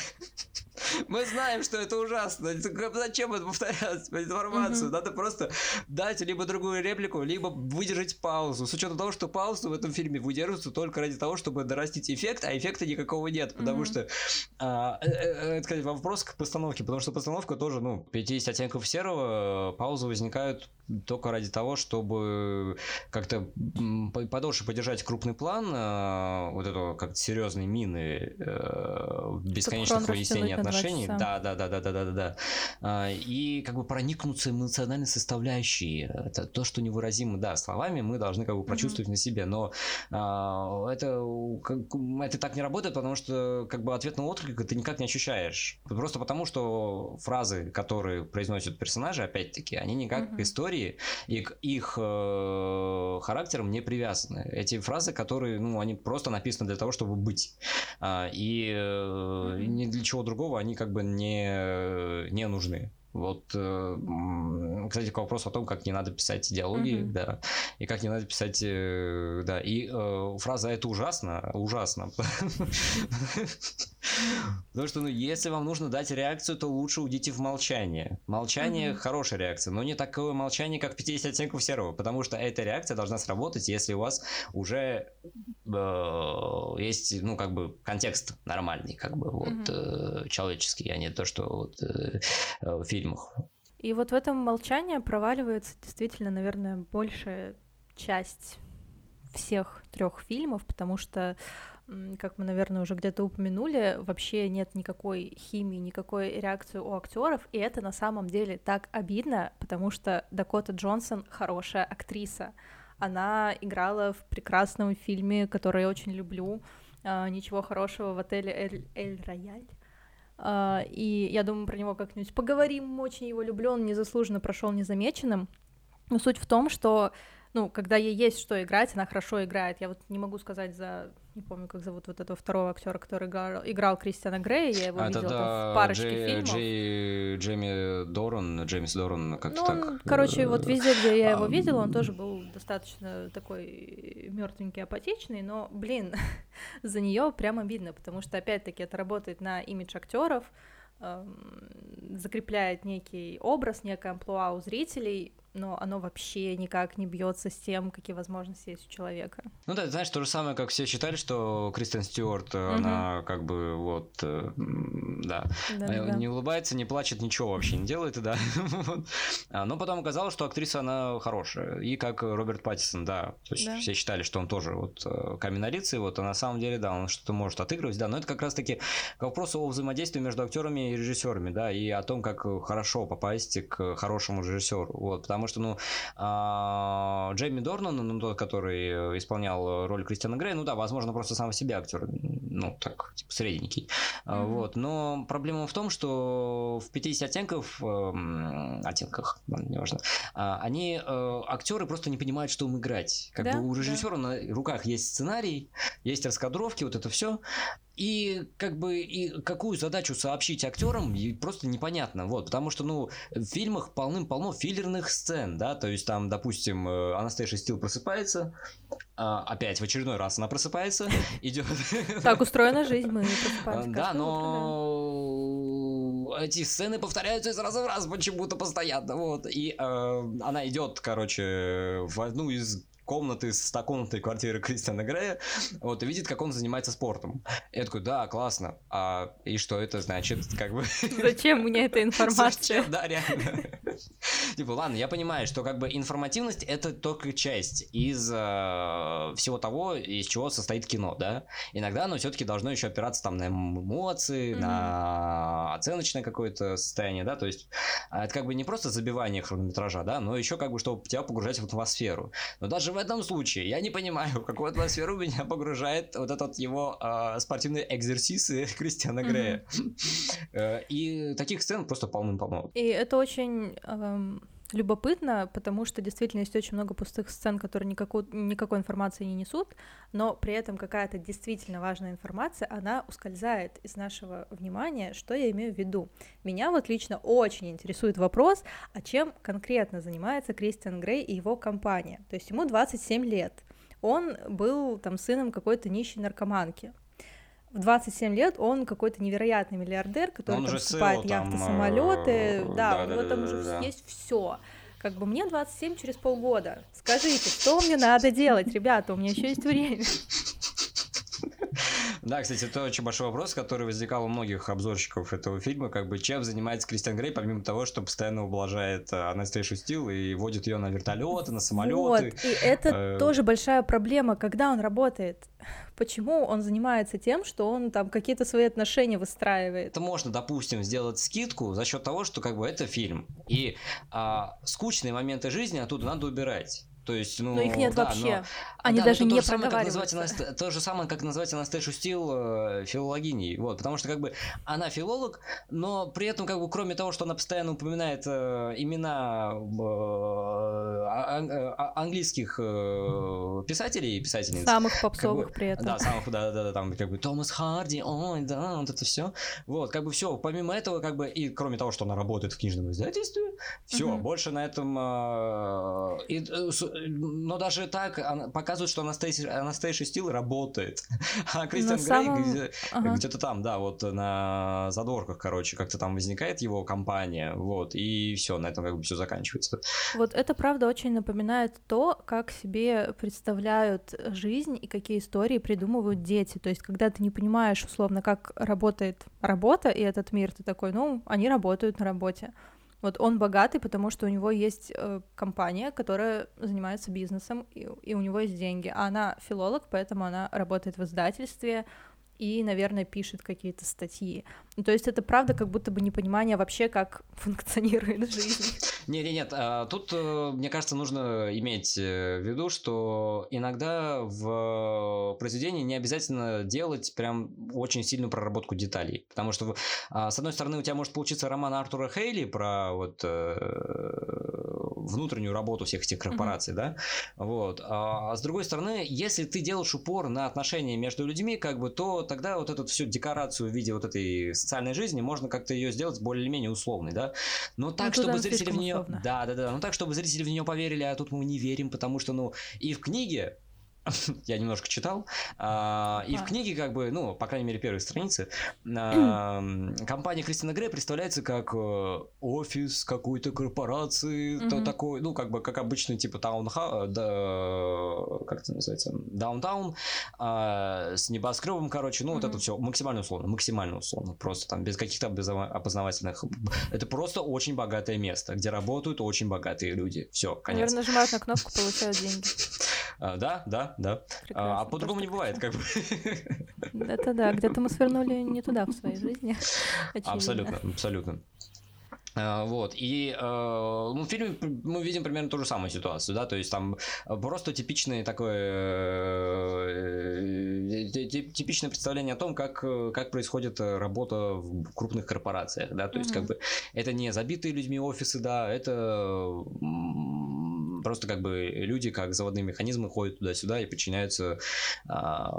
Мы знаем, что это ужасно. Зачем это повторять информацию? Угу. Надо просто дать либо другую реплику, либо выдержать паузу. С учетом того, что паузу в этом фильме выдерживаются только ради того, чтобы дорастить эффект, а эффекта никакого нет. Потому угу. что а, э, э, это, кстати, вопрос к постановке. Потому что постановка тоже, ну, 50 оттенков серого, паузы возникают только ради того, чтобы как-то подольше поддержать крупный план э, вот этого как серьезной мины э, бесконечных выяснений отношений. Да, да, да, да, да, да, да, да. А, и как бы проникнуться эмоциональной составляющей. Это то, что невыразимо, да, словами мы должны как бы прочувствовать mm-hmm. на себе, но а, это, как, это так не работает, потому что как бы ответного отклика ты никак не ощущаешь. Просто потому, что фразы, которые произносят персонажи, опять-таки, они никак mm-hmm. к истории и к их э, характерам не привязаны. Эти фразы, которые, ну, они просто написаны для того, чтобы быть. А, и э, mm-hmm. ни для чего другого они как бы не, не нужны. Вот, э, кстати, к вопросу о том, как не надо писать диалоги, mm-hmm. да, и как не надо писать, э, да, и э, фраза «это ужасно», ужасно. Потому что, ну, если вам нужно дать реакцию, то лучше уйдите в молчание. Молчание хорошая реакция, но не такое молчание, как 50 оттенков серого, потому что эта реакция должна сработать, если у вас уже есть, ну, как бы, контекст нормальный, как бы, вот, человеческий, а не то, что вот в фильме фильмах. И вот в этом молчании проваливается действительно, наверное, большая часть всех трех фильмов, потому что, как мы, наверное, уже где-то упомянули, вообще нет никакой химии, никакой реакции у актеров, и это на самом деле так обидно, потому что Дакота Джонсон хорошая актриса. Она играла в прекрасном фильме, который я очень люблю. А, Ничего хорошего в отеле Эль, Эль Рояль. Uh, и я думаю, про него как-нибудь поговорим, очень его люблю, он незаслуженно прошел незамеченным. Но суть в том, что ну, когда ей есть что играть, она хорошо играет. Я вот не могу сказать за, не помню, как зовут вот этого второго актера, который играл, играл Кристиана Грея, я его а, видела да, в парочке Джей, фильмов. Джей, Джейми Доран, Джеймс Доран, как-то ну, так. Он, короче, вот везде, где я его видела, он тоже был достаточно такой мертвенький, апатичный, но, блин, за нее прямо обидно, потому что, опять-таки, это работает на имидж актеров, закрепляет некий образ, некое амплуа у зрителей, но оно вообще никак не бьется с тем, какие возможности есть у человека. Ну да, знаешь, то же самое, как все считали, что Кристен Стюарт, угу. она как бы вот, э, да, да, да, не улыбается, не плачет, ничего вообще не делает, да. А, но потом оказалось, что актриса, она хорошая. И как Роберт Паттисон, да, то есть да. все считали, что он тоже вот э, камень на лице, вот, а на самом деле, да, он что-то может отыгрывать, да, но это как раз-таки к вопросу о взаимодействии между актерами и режиссерами, да, и о том, как хорошо попасть к хорошему режиссеру, вот, потому потому что, ну, а, Джейми Дорнан, ну, тот, который исполнял роль Кристиана Грея, ну да, возможно, просто сам себе актер, ну, так, типа, средненький, mm-hmm. вот, но проблема в том, что в 50 оттенков, э, оттенках, неважно, э, они, э, актеры просто не понимают, что им играть, как да? бы у режиссера да. на руках есть сценарий, есть раскадровки, вот это все, и как бы и какую задачу сообщить актерам просто непонятно, вот, потому что, ну, в фильмах полным-полно филлерных сцен, да, то есть там, допустим, э, Анастейша Стил просыпается, а, опять в очередной раз она просыпается, идет. Так устроена жизнь, мы просыпаемся. Да, но эти сцены повторяются из раза в раз почему-то постоянно, вот, и э, она идет, короче, в одну из комнаты с комнатой квартиры Кристиана Грея, вот, и видит, как он занимается спортом. Я такой, да, классно. А и что это значит, как бы... Зачем мне эта информация? Да, реально. Типа, ладно, я понимаю, что как бы информативность это только часть из э, всего того, из чего состоит кино, да. Иногда оно все-таки должно еще опираться там на эмоции, на оценочное какое-то состояние, да, то есть а, это как бы не просто забивание хронометража, да, но еще как бы, чтобы тебя погружать в атмосферу. Но даже в этом случае я не понимаю, в какую атмосферу меня погружает вот этот его э, спортивный экзерсисы Кристиана Грея. Mm-hmm. И таких сцен просто полным-полно. И это очень эм, любопытно, потому что действительно есть очень много пустых сцен, которые никакой, никакой информации не несут, но при этом какая-то действительно важная информация, она ускользает из нашего внимания, что я имею в виду. Меня вот лично очень интересует вопрос, а чем конкретно занимается Кристиан Грей и его компания. То есть ему 27 лет, он был там сыном какой-то нищей наркоманки, в 27 лет он какой-то невероятный миллиардер, который он там покупает яхты, там, самолеты, э, да, да, у него да, там да, уже да. есть все. Как бы мне 27 через полгода. Скажите, что мне надо делать, ребята, у меня еще есть время. Да, кстати, это очень большой вопрос, который возникал у многих обзорщиков этого фильма, как бы чем занимается Кристиан Грей, помимо того, что постоянно ублажает э, Анастейшу Стил и водит ее на вертолеты, на самолеты. Вот, и это э... тоже большая проблема, когда он работает. Почему он занимается тем, что он там какие-то свои отношения выстраивает? Это можно, допустим, сделать скидку за счет того, что как бы это фильм. И а, скучные моменты жизни оттуда надо убирать. То есть, ну, но их нет да, вообще. Но, Они да, даже не проговариваются. Наст... То же самое, как назвать Анастейшу Стил э, филологиней. Вот, потому что как бы она филолог, но при этом как бы кроме того, что она постоянно упоминает э, имена э, а, э, а, английских э, писателей и писательниц. Самых попсовых как бы, при этом. Да, самых, да, да, да, там как бы Томас Харди, ой, да, вот это все. Вот, как бы все. Помимо этого, как бы и кроме того, что она работает в книжном издательстве, все, угу. больше на этом э, и, э, но даже так она показывает, что Анастейша, Анастейша Стил работает. А Кристиан Грей самом... где, ага. где-то там, да, вот на задворках, короче, как-то там возникает его компания, вот, и все, на этом как бы все заканчивается. Вот это правда очень напоминает то, как себе представляют жизнь и какие истории придумывают дети. То есть, когда ты не понимаешь, условно, как работает работа и этот мир, ты такой, ну, они работают на работе. Вот он богатый, потому что у него есть э, компания, которая занимается бизнесом, и, и у него есть деньги. А она филолог, поэтому она работает в издательстве, и, наверное, пишет какие-то статьи. Ну, то есть это правда как будто бы непонимание вообще, как функционирует жизнь. Нет, нет, нет. Тут, э, мне кажется, нужно иметь э, в виду, что иногда в произведении не обязательно делать прям очень сильную проработку деталей. Потому что, а, с одной стороны, у тебя может получиться роман Артура Хейли про вот э, внутреннюю работу всех этих корпораций, mm-hmm. да, вот. А, а с другой стороны, если ты делаешь упор на отношения между людьми, как бы, то тогда вот эту всю декорацию в виде вот этой социальной жизни можно как-то ее сделать более-менее условной, да, но так, ну, чтобы зрители в нее, да, да, да, ну так, чтобы зрители в нее поверили, а тут мы не верим, потому что, ну, и в книге я немножко читал, а, и в книге, как бы, ну, по крайней мере, первой страницы, а, компания Кристина Грей представляется как э, офис какой-то корпорации, то такой, ну, как бы, как обычный, типа, таунха, да, как это называется, даунтаун, а, с небоскребом, короче, ну, вот это все максимально условно, максимально условно, просто там, без каких-то опознавательных, это просто очень богатое место, где работают очень богатые люди, все, конец. Наверное, нажимают на кнопку, получают деньги. Да, да, да, а, а по-другому не бывает, как бы. Это да, где-то мы свернули не туда в своей жизни. Абсолютно, абсолютно. А, вот, и э, ну, в фильме мы видим примерно ту же самую ситуацию, да, то есть там просто типичное такое, э, типичное представление о том, как, как происходит работа в крупных корпорациях, да, то есть как бы это не забитые людьми офисы, да, это просто как бы люди как заводные механизмы ходят туда-сюда и подчиняются а,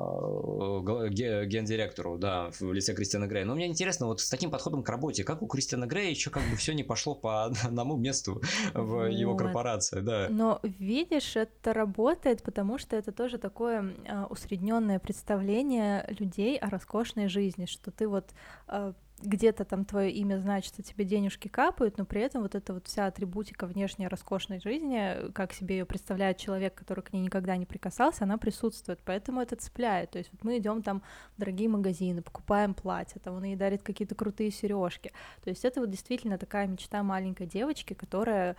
гендиректору, да, в лице Кристиана Грея. Но мне интересно, вот с таким подходом к работе, как у Кристиана Грея еще как бы все не пошло по одному месту в вот. его корпорации, да. Но видишь, это работает, потому что это тоже такое а, усредненное представление людей о роскошной жизни, что ты вот а, где-то там твое имя значится, тебе денежки капают, но при этом вот эта вот вся атрибутика внешней роскошной жизни, как себе ее представляет человек, который к ней никогда не прикасался, она присутствует, поэтому это цепляет. То есть вот мы идем там в дорогие магазины, покупаем платья, там он ей дарит какие-то крутые сережки. То есть это вот действительно такая мечта маленькой девочки, которая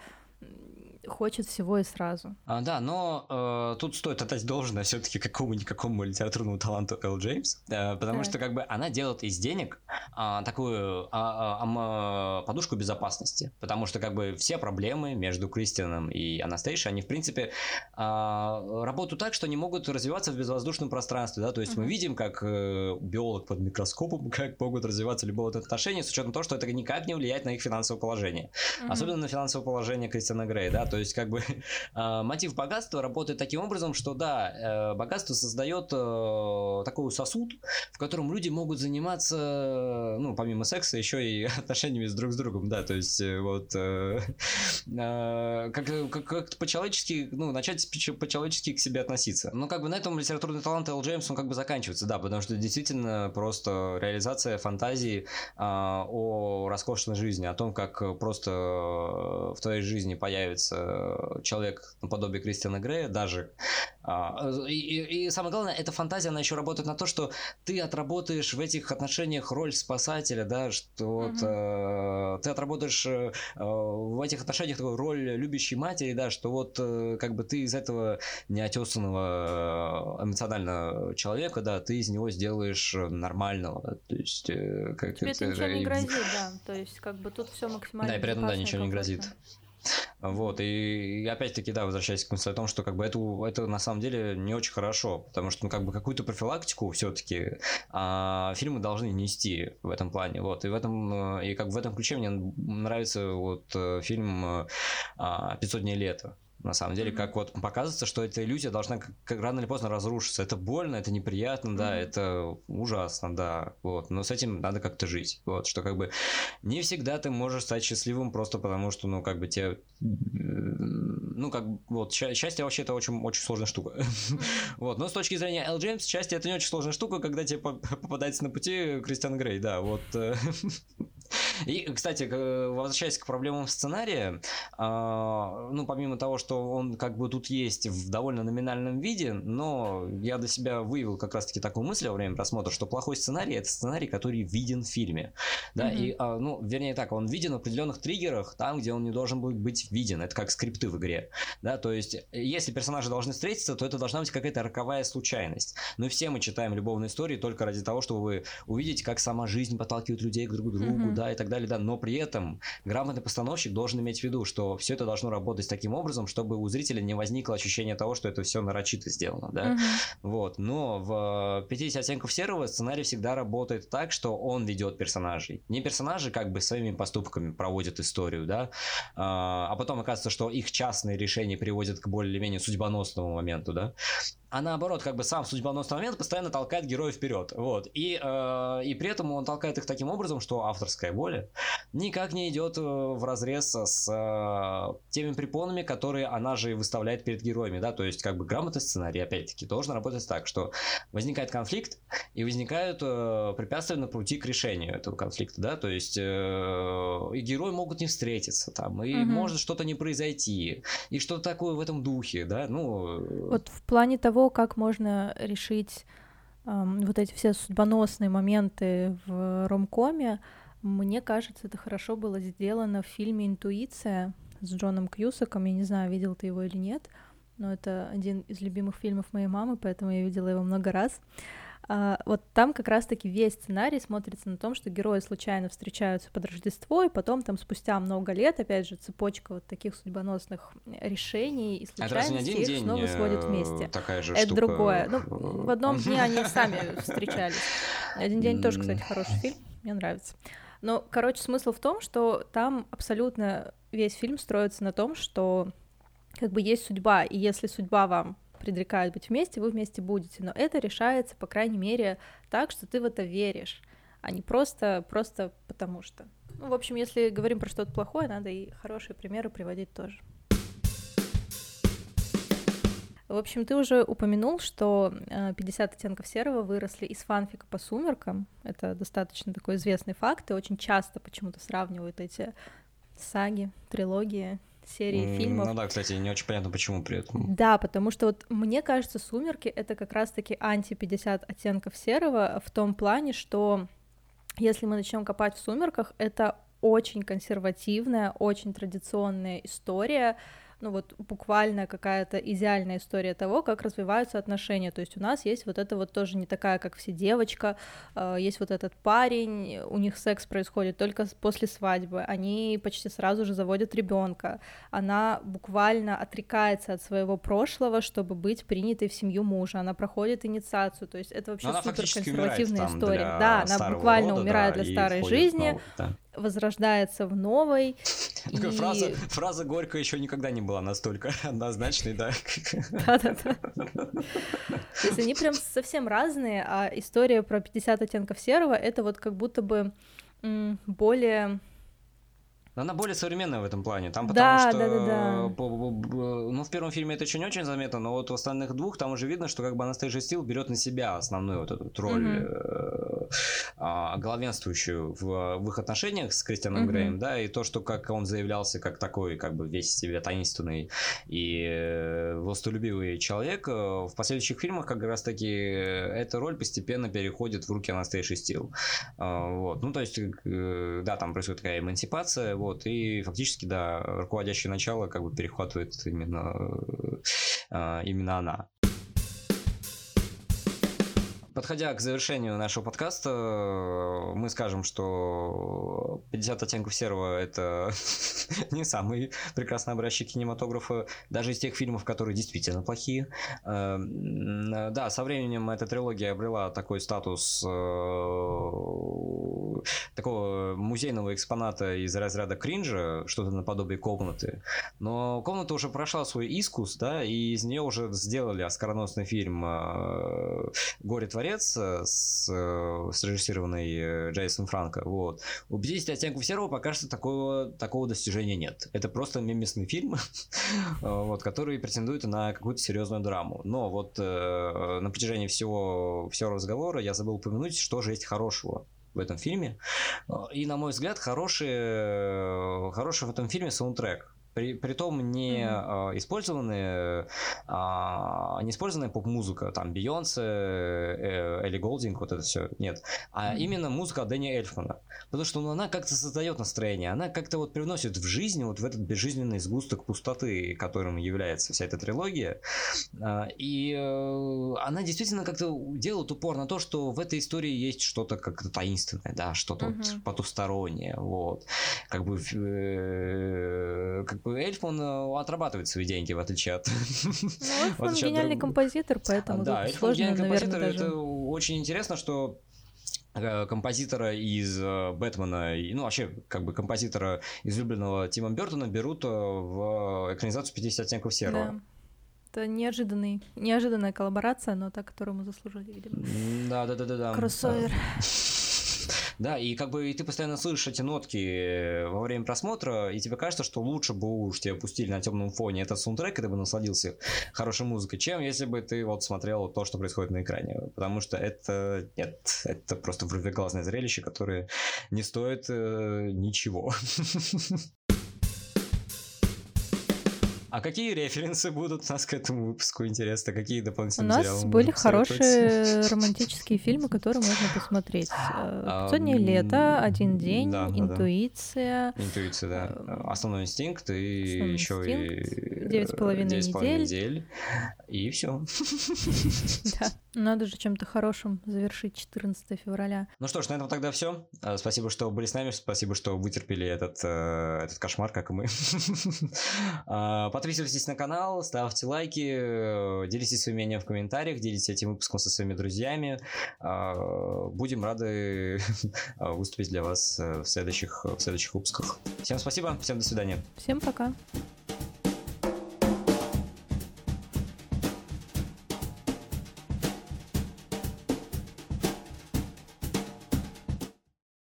хочет всего и сразу. А, да, но э, тут стоит отдать должное все-таки какому-никакому литературному таланту Эл Джеймс, э, потому так. что как бы она делает из денег э, такую э, э, подушку безопасности, потому что как бы все проблемы между Кристианом и Анастейшей, они в принципе э, работают так, что они могут развиваться в безвоздушном пространстве, да, то есть uh-huh. мы видим, как э, биолог под микроскопом, как могут развиваться любые отношения, с учетом того, что это никак не влияет на их финансовое положение, uh-huh. особенно на финансовое положение Кристиана Грея, да, то есть как бы э, мотив богатства работает таким образом, что да, э, богатство создает э, такой сосуд, в котором люди могут заниматься, ну, помимо секса, еще и отношениями с друг с другом, да, то есть вот как, как, как по-человечески, ну, начать по-человечески к себе относиться. Но как бы на этом литературный талант Эл Джеймс, он как бы заканчивается, да, потому что действительно просто реализация фантазии о роскошной жизни, о том, как просто в твоей жизни появится человек наподобие Кристиана Грея, даже. А, и, и, и самое главное, эта фантазия, она еще работает на то, что ты отработаешь в этих отношениях роль спасателя, да, что mm-hmm. вот, э, ты отработаешь э, в этих отношениях такую роль любящей матери, да, что вот э, как бы ты из этого неотесанного э, эмоционального человека, да, ты из него сделаешь нормального, то есть э, как Тебе это, это ничего не грозит, да, то есть как бы тут все максимально Да, и при этом, да, ничего не грозит. Вот, и, опять-таки, да, возвращаясь к мысли о том, что как бы это, это на самом деле не очень хорошо, потому что, ну, как бы какую-то профилактику все-таки а, фильмы должны нести в этом плане, вот, и в этом, и как бы в этом ключе мне нравится вот э, фильм а, «500 дней лета», на самом деле, как вот показывается, что эта иллюзия должна как рано или поздно разрушиться. Это больно, это неприятно, mm-hmm. да, это ужасно, да, вот, но с этим надо как-то жить, вот, что как бы не всегда ты можешь стать счастливым просто потому, что, ну, как бы тебе, ну, как вот, счастье вообще это очень, очень сложная штука, вот, но с точки зрения Эл Джеймс, счастье это не очень сложная штука, когда тебе попадается на пути Кристиан Грей, да, вот, э, И, кстати, возвращаясь к проблемам сценария, а, ну, помимо того, что он как бы тут есть в довольно номинальном виде, но я для себя выявил как раз-таки такую мысль во время просмотра, что плохой сценарий – это сценарий, который виден в фильме. Да, mm-hmm. и, а, ну, вернее так, он виден в определенных триггерах, там, где он не должен будет быть виден. Это как скрипты в игре. Да, то есть, если персонажи должны встретиться, то это должна быть какая-то роковая случайность. Ну, все мы читаем любовные истории только ради того, чтобы увидеть, как сама жизнь подталкивает людей к друг другу, mm-hmm. да, и так далее, да, но при этом грамотный постановщик должен иметь в виду, что все это должно работать таким образом, чтобы у зрителя не возникло ощущение того, что это все нарочито сделано, да, угу. вот, но в 50 оттенков серого сценарий всегда работает так, что он ведет персонажей, не персонажи как бы своими поступками проводят историю, да, а, а потом оказывается, что их частные решения приводят к более-менее судьбоносному моменту, да, а наоборот, как бы сам судьбоносный момент постоянно толкает героя вперед. Вот. И, э, и при этом он толкает их таким образом, что авторская воля никак не идет э, в разрез с э, теми препонами, которые она же выставляет перед героями. Да? То есть, как бы грамотный сценарий, опять-таки, должен работать так, что возникает конфликт, и возникают э, препятствия на пути к решению этого конфликта. Да? То есть, э, и герои могут не встретиться, там, и угу. может что-то не произойти, и что-то такое в этом духе. Да? Ну, вот в плане того, того, как можно решить эм, вот эти все судьбоносные моменты в ромкоме, мне кажется, это хорошо было сделано в фильме «Интуиция» с Джоном Кьюсаком. Я не знаю, видел ты его или нет, но это один из любимых фильмов моей мамы, поэтому я видела его много раз. Вот там как раз-таки весь сценарий смотрится на том, что герои случайно встречаются под Рождество, и потом там спустя много лет, опять же, цепочка вот таких судьбоносных решений и а случайностей их день снова сводят вместе. Такая же Это штука... другое. Ну, в одном дне они сами встречались. Один день тоже, кстати, хороший фильм, мне нравится. Но, короче, смысл в том, что там абсолютно весь фильм строится на том, что как бы есть судьба, и если судьба вам предрекают быть вместе, вы вместе будете. Но это решается, по крайней мере, так, что ты в это веришь, а не просто, просто потому что. Ну, в общем, если говорим про что-то плохое, надо и хорошие примеры приводить тоже. В общем, ты уже упомянул, что 50 э, оттенков серого выросли из фанфика по сумеркам. Это достаточно такой известный факт, и очень часто почему-то сравнивают эти саги, трилогии серии mm, фильмов. Ну да, кстати, не очень понятно, почему при этом. Да, потому что вот мне кажется, «Сумерки» — это как раз-таки анти-50 оттенков серого в том плане, что если мы начнем копать в «Сумерках», это очень консервативная, очень традиционная история, ну вот буквально какая-то идеальная история того, как развиваются отношения. То есть у нас есть вот это вот тоже не такая, как все девочка, э, есть вот этот парень, у них секс происходит только после свадьбы, они почти сразу же заводят ребенка. Она буквально отрекается от своего прошлого, чтобы быть принятой в семью мужа. Она проходит инициацию. То есть это вообще супер консервативная история. Да, она буквально рода, умирает да, для старой жизни. да возрождается в новой. И... Фраза, фраза горько еще никогда не была настолько однозначной, да. Да-да-да. То есть они прям совсем разные, а история про 50 оттенков серого это вот как будто бы более она более современная в этом плане. Там потому да, что, да, да, да. ну, в первом фильме это еще не очень заметно, но вот в остальных двух там уже видно, что как бы Анастейша Стил берет на себя основную вот эту роль mm-hmm. Э, главенствующую в, в их отношениях с Кристианом mm-hmm. Греем, да, и то, что как он заявлялся как такой, как бы весь себе таинственный и э, властолюбивый человек, э, в последующих фильмах как раз таки эта роль постепенно переходит в руки Анастейши Стил. Э, вот, ну, то есть, э, да, там происходит такая эмансипация, вот, и фактически, да, руководящее начало как бы перехватывает именно, э, именно она. Подходя к завершению нашего подкаста, э, мы скажем, что 50 оттенков серого – это не самый прекрасный образчик кинематографа, даже из тех фильмов, которые действительно плохие. Э, да, со временем эта трилогия обрела такой статус э, такого музейного экспоната из разряда кринжа, что-то наподобие комнаты. Но комната уже прошла свой искус, да, и из нее уже сделали оскароносный фильм «Горе творец», дворец э, с, э, срежиссированный э, Джейсон Франко. Вот. У 50 оттенков серого пока что такого, такого достижения нет. Это просто мемесный фильм, вот, который претендует на какую-то серьезную драму. Но вот на протяжении всего, всего разговора я забыл упомянуть, что же есть хорошего в этом фильме. И, на мой взгляд, хороший, хороший в этом фильме саундтрек. При, притом не mm-hmm. э, использованные, э, не использованная поп-музыка, там Бейонсе, э, Элли Голдинг, вот это все, нет, а mm-hmm. именно музыка Дэнни Эльфмана, потому что ну, она как-то создает настроение, она как-то вот привносит в жизнь вот в этот безжизненный сгусток пустоты, которым является вся эта трилогия, э, и э, она действительно как-то делает упор на то, что в этой истории есть что-то как-то таинственное, да, что-то mm-hmm. вот потустороннее, вот, как бы э, как бы Эльфман э, отрабатывает свои деньги, в отличие от... Ну, Эльфман гениальный композитор, поэтому Да, Эльфман гениальный композитор, это очень интересно, что э, композитора из э, Бэтмена, ну вообще как бы композитора излюбленного Тима Бертона берут в экранизацию 50 оттенков серого. Да. Это неожиданный, неожиданная коллаборация, но та, которую мы заслужили, видимо. Да, да, да, да, да. Кроссовер. Да, и как бы и ты постоянно слышишь эти нотки э, во время просмотра, и тебе кажется, что лучше бы уж тебе пустили на темном фоне этот саундтрек, и ты бы насладился хорошей музыкой, чем если бы ты вот смотрел то, что происходит на экране. Потому что это, нет, это просто вырвиглазное зрелище, которое не стоит э, ничего. А какие референсы будут у нас к этому выпуску? Интересно, какие дополнительные У нас были хорошие романтические фильмы, которые можно посмотреть. «Пятьсотнее лето», «Один день», да, «Интуиция». Да, Интуиция, да. Э, «Основной инстинкт» и Основной еще инстинкт, и... «Девять с половиной недель». недель. И все. Да. Надо же чем-то хорошим завершить 14 февраля. Ну что ж, на этом тогда все. Э, спасибо, что были с нами. Спасибо, что вытерпели этот, э, этот кошмар, как и мы. А, подписывайтесь на канал, ставьте лайки, э, делитесь своим мнением в комментариях, делитесь этим выпуском со своими друзьями. Будем рады выступить для вас в следующих, в следующих выпусках. Всем спасибо, всем до свидания. Всем пока.